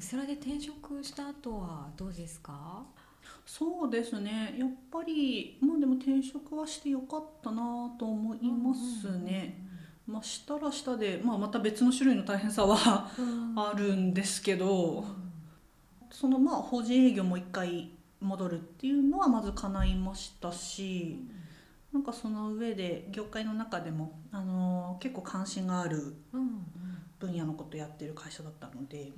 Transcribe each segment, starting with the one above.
それで転職した後はどうですか？そうですね。やっぱりまあでも転職はしてよかったなと思いますね、まあ、したらしたで、まあ、また別の種類の大変さはあるんですけど、そのまあ法人営業も一回戻るっていうのはまず叶いましたし、なんかその上で業界の中でも、あの結構関心がある分野のことやってる会社だったので、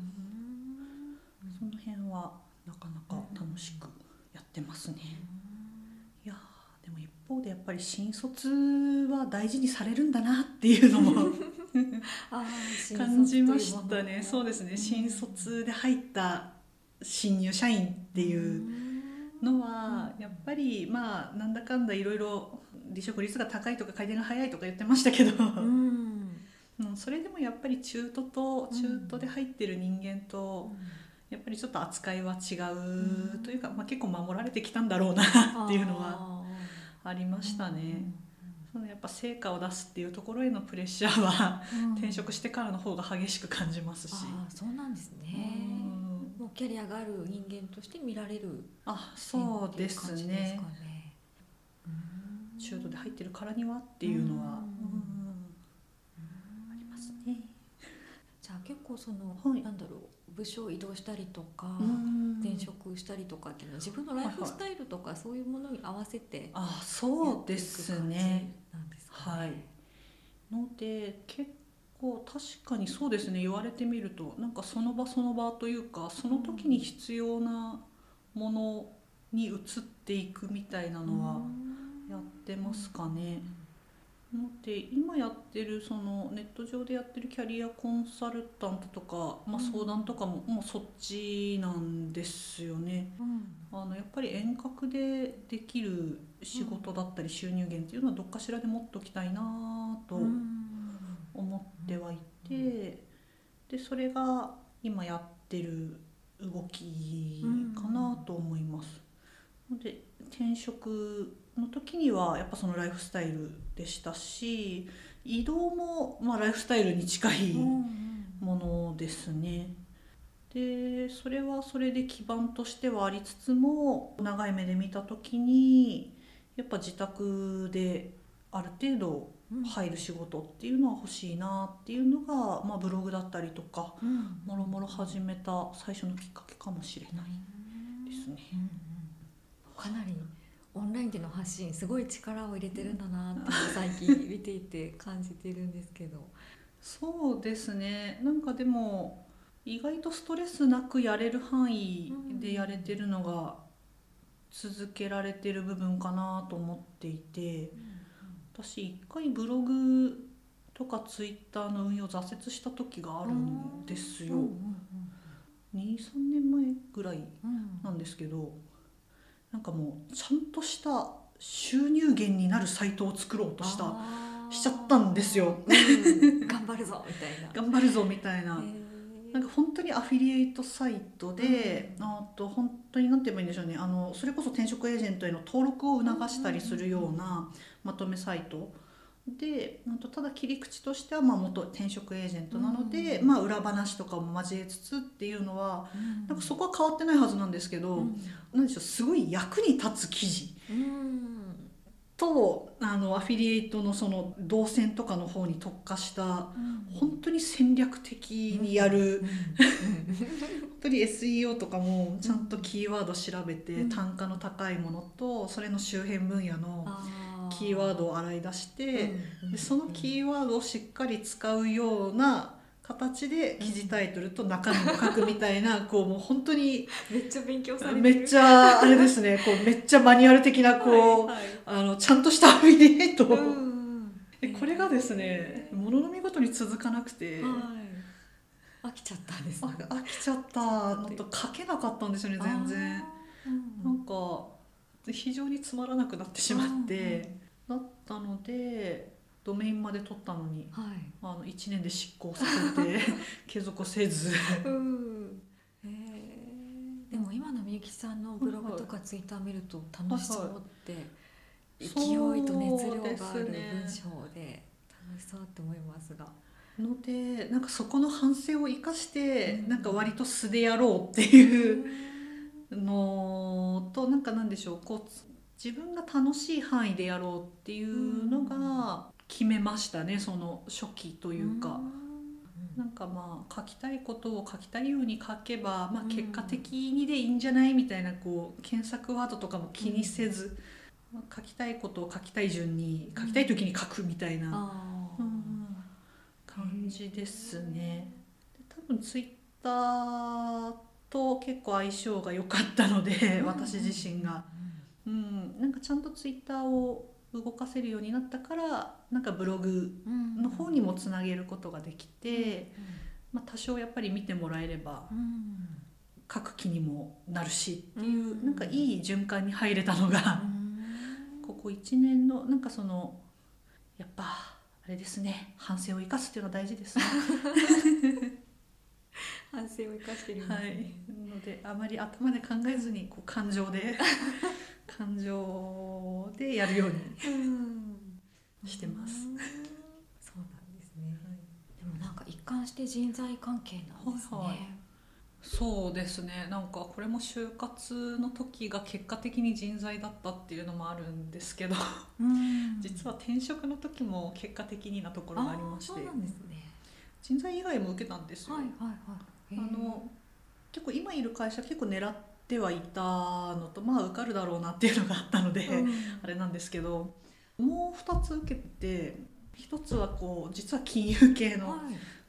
その辺はなかなか楽しくやってますね。いやでも一方でやっぱり新卒は大事にされるんだなっていうのも 感じましたね。そうですね。新卒で入った新入社員っていうのはやっぱりまあなんだかんだいろいろ離職率が高いとか回転が早いとか言ってましたけど、うん。それでもやっぱり中途と中途で入ってる人間と、やっぱりちょっと扱いは違うというか、まあ、結構守られてきたんだろうな っていうのはありましたね。そのやっぱ成果を出すっていうところへのプレッシャーは、転職してからの方が激しく感じますし。そうなんですね。もうキャリアがある人間として見られるあそうですね。ね中途で入ってるからにはっていうのは、ありますね。じゃあ結構その、はい、なんだろう部署移動したりとか転職したりとかっていうのは自分のライフスタイルとかそういうものに合わせてあそうですね。はい。ので結構確かにそうですね言われてみるとなんかその場その場というかその時に必要なものに移っていくみたいなのは。やってますかね。ので今やってるそのネット上でやってるキャリアコンサルタントとか、まあ、相談とかももうそっちなんですよね、うん、あのやっぱり遠隔でできる仕事だったり収入源っていうのはどっかしらで持っておきたいなと思ってはいてでそれが今やってる動きかなと思います。ので転職の時にはやっぱそのライフスタイルでしたし移動もまあライフスタイルに近いものですね。でそれはそれで基盤としてはありつつも長い目で見た時にやっぱ自宅である程度入る仕事っていうのは欲しいなっていうのが、まあ、ブログだったりとか、もろもろ始めた最初のきっかけかもしれないですね。かなりオンラインでの発信すごい力を入れてるんだなって最近見ていて感じてるんですけど。そうですね。なんかでも意外とストレスなくやれる範囲でやれてるのが続けられてる部分かなと思っていて。私一回ブログとかツイッターの運用挫折した時があるんですよ。23年前ぐらいなんですけど、なんかもうちゃんとした収入源になるサイトを作ろうとしたしちゃったんですよ、うん、頑張るぞみたいな。頑張るぞみたいな。なんか本当にアフィリエイトサイトで、うん、あと本当に何て言えばいいんでしょうね。あのそれこそ転職エージェントへの登録を促したりするようなまとめサイトでただ切り口としてはまあ元転職エージェントなので、うん、まあ、裏話とかも交えつつっていうのは、うん、なんかそこは変わってないはずなんですけど、うん、なんでしょうすごい役に立つ記事、とあのアフィリエイトのその動線とかの方に特化した、本当に戦略的にやる、本当に SEO とかもちゃんとキーワード調べて、単価の高いものとそれの周辺分野の。キーワードを洗い出して、でそのキーワードをしっかり使うような形で記事タイトルと中身を書くみたいな こうもう本当にめっちゃ勉強されてめっちゃあれですねこうめっちゃマニュアル的なこう、はいはい、あのちゃんとしたアフィリエイトを、でこれがですねものの見事に続かなくて。はい。飽きちゃったんです、ね、飽きちゃった。のと書けなかったんですよね全然、うん、なんか非常につまらなくなってしまって、だったのでドメインまで取ったのに、はい、あの1年で執行させて 継続せず。うん。でも今のみゆきさんのブログとかツイッター見ると楽しそうって、勢いと熱量がある文章で楽しそうって思いますが。のでなんかそこの反省を生かして、うん、なんか割と素でやろうっていうのとなんかなんでしょうこう自分が楽しい範囲でやろうっていうのが決めましたねその初期というか。なんかまあ書きたいことを書きたいように書けば、まあ、結果的にでいいんじゃないみたいなこう検索ワードとかも気にせず、まあ、書きたいことを書きたい順に書きたい時に書くみたいな、うん、感じですね。多分ツイッターと結構相性が良かったので私自身が、うん、なんかちゃんとツイッターを動かせるようになったからなんかブログの方にもつなげることができて、まあ、多少やっぱり見てもらえれば書く気にもなるしっていうなんかいい循環に入れたのがここ1年のなんかそのやっぱあれですね反省を生かすっていうのは大事ですね。反省を生かしてるはい、のであまり頭で考えずにこう感情で感情でやるようにしてます。そうなんですね、はい、でもなんか一貫して人材関係なんですね。はいはい。そうですね。なんかこれも就活の時が結果的に人材だったっていうのもあるんですけど、実は転職の時も結果的になところがありまして。ね、人材以外も受けたんですよ。はいはいはい、あの結構今いる会社結構狙ってはいたのとまあ受かるだろうなっていうのがあったので、うん、あれなんですけどもう2つ受けて1つはこう実は金融系の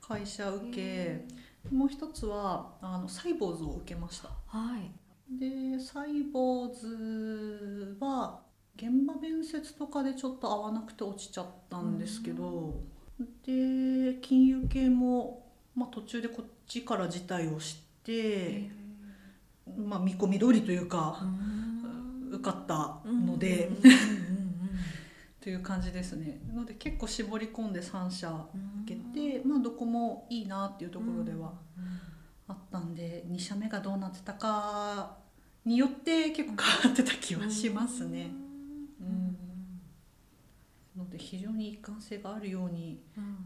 会社受け、はい、もう1つはあのサイボーズを受けました。はい、でサイボーズは現場面接とかでちょっと合わなくて落ちちゃったんですけど、で金融系も、まあ、途中でこっちから辞退をして、まあ、見込み通りというか受かったので。という感じですねなので結構絞り込んで3社受けて、まあ、どこもいいなっていうところではあったんで2社目がどうなってたかによって結構変わってた気はしますね。うんので非常に一貫性があるように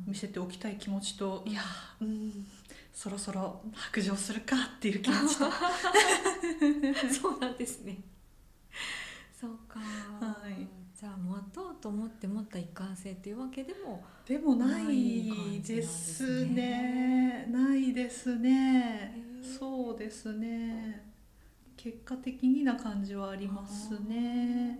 見せておきたい気持ちと、うん、いやうんそろそろ白状するかっていう気持ちと。そうなんですね。そうか、はい、じゃあ持とうと思って持った一貫性っていうわけでもでもないですね。ないですね。そうですね。結果的にな感じはありますね。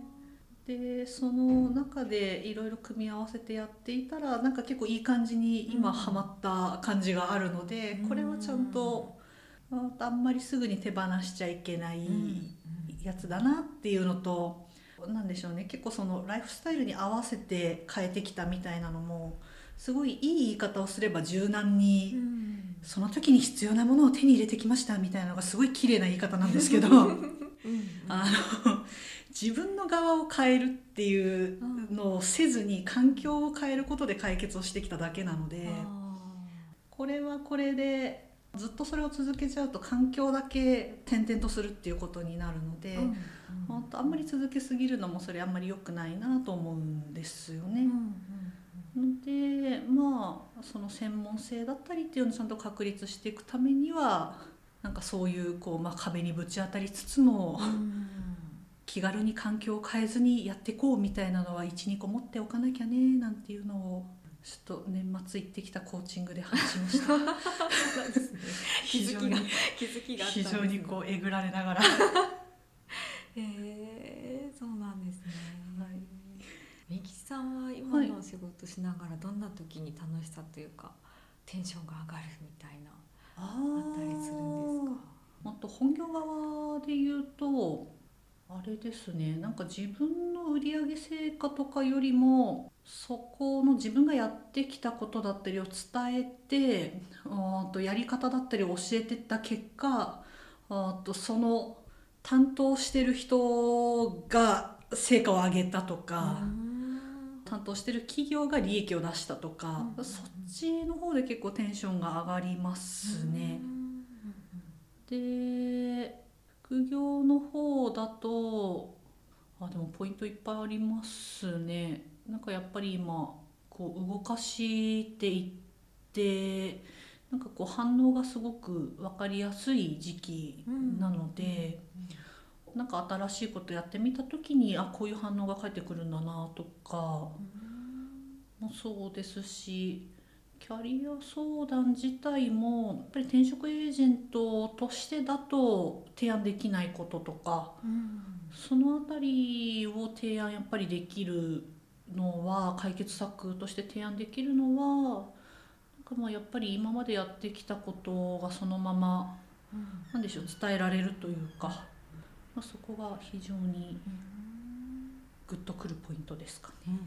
でその中でいろいろ組み合わせてやっていたらなんか結構いい感じに今ハマった感じがあるので、これはちゃんとあんまりすぐに手放しちゃいけないやつだなっていうのと何でしょうね。結構そのライフスタイルに合わせて変えてきたみたいなのもすごいいい言い方をすれば柔軟に、その時に必要なものを手に入れてきましたみたいなのがすごい綺麗な言い方なんですけど。あの自分の側を変えるっていうのをせずに環境を変えることで解決をしてきただけなのでこれはこれでずっとそれを続けちゃうと環境だけ転々とするっていうことになるので、うんうん、あんまり続けすぎるのもそれあんまり良くないなと思うんですよね。うんうん、でまあその専門性だったりっていうのをちゃんと確立していくためにはなんかそういうこう、まあ、壁にぶち当たりつつも、うん気軽に環境を変えずにやっていこうみたいなのは12個持っておかなきゃねなんていうのをちょっと年末行ってきたコーチングで話しました。非常に気づきが非常にこうえぐられながら。へえそうなんですね。はい。みきさんは今の仕事しながらどんな時に楽しさというか、テンションが上がるみたいなあったりするんですか？あと本業側で言うとあれですね。なんか自分の売上成果とかよりもそこの自分がやってきたことだったりを伝えてとやり方だったりを教えてった結果とその担当してる人が成果を上げたとか担当してる企業が利益を出したとかそっちの方で結構テンションが上がりますね。で副業の方だとあでもポイントいっぱいありますね。なんかやっぱり今こう動かしていっでなんかこう反応がすごく分かりやすい時期なので、うん、なんか新しいことやってみた時にあこういう反応が返ってくるんだなとかもそうですしキャリア相談自体もやっぱり転職エージェントとしてだと提案できないこととか、うん、その辺りを提案やっぱりできるのは解決策として提案できるのはなんかまあやっぱり今までやってきたことがそのまま、うん、なんでしょう伝えられるというか、まあ、そこが非常にグッとくるポイントですかね。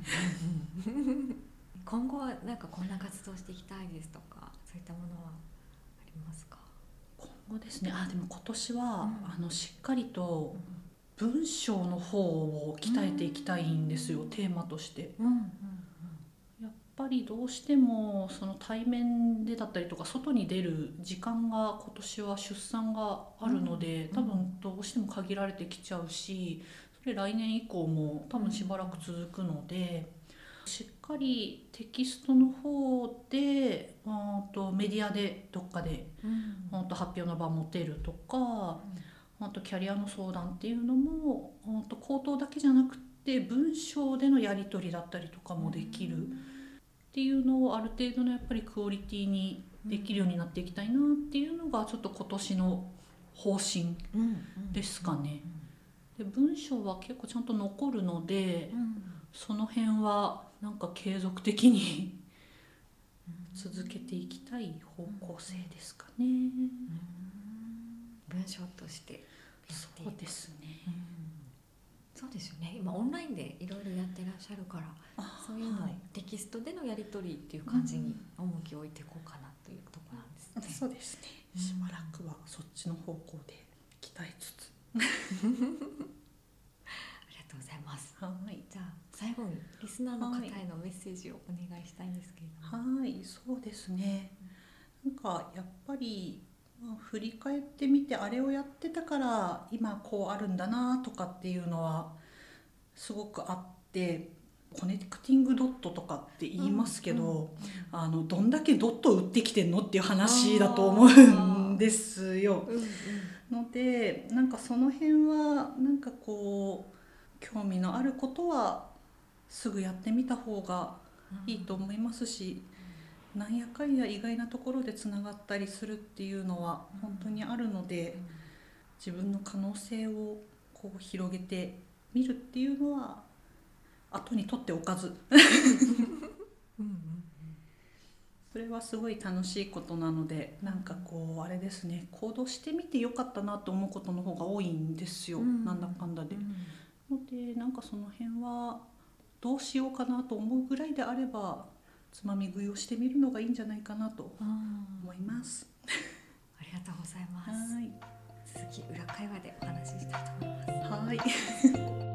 今後はなんかこんな活動していきたいですとかそういったものはありますか？今後ですね。あでも今年は、うん、あのしっかりと文章の方を鍛えていきたいんですよ、うん、テーマとして。うんやっぱりどうしてもその対面でだったりとか外に出る時間が今年は出産があるので、多分どうしても限られてきちゃうしそれ来年以降も多分しばらく続くので。しっかりテキストの方でとメディアでどっかで、うん、と発表の場持てるとか、うん、とキャリアの相談っていうのもと口頭だけじゃなくて文章でのやり取りだったりとかもできる。っていうのをある程度のやっぱりクオリティにできるようになっていきたいなっていうのがちょっと今年の方針ですかね。で文章は結構ちゃんと残るので、その辺はなんか継続的に続けていきたい方向性ですかね。文章としてそうですね、そうですよね。今オンラインでいろいろやってらっしゃるからそういうの、はい、テキストでのやり取りっていう感じに重きを置いていこうかなというところなんですね。そうですね。しばらくはそっちの方向で鍛えつつ とうございます。はい。じゃあ最後にリスナーの方へのメッセージをお願いしたいんですけれども。はい、そうですね。なんかやっぱり、まあ、振り返ってみてあれをやってたから今こうあるんだなとかっていうのはすごくあって。コネクティングドットとかって言いますけど、うんうん、あのどんだけドット打ってきてんのっていう話だと思うんですよ。うんうん、のでなんかその辺はなんかこう興味のあることはすぐやってみた方がいいと思いますし、うん、なんやかんや意外なところでつながったりするっていうのは本当にあるので、自分の可能性をこう広げてみるっていうのは後に取っておかず。それはすごい楽しいことなのでなんかこうあれですね行動してみてよかったなと思うことの方が多いんですよ、うん、なんだかんだで。うん。のでなんかその辺はどうしようかなと思うぐらいであればつまみ食いをしてみるのがいいんじゃないかなと思います。ありがとうございます。はい。続き裏会話でお話ししたいと思います。はい。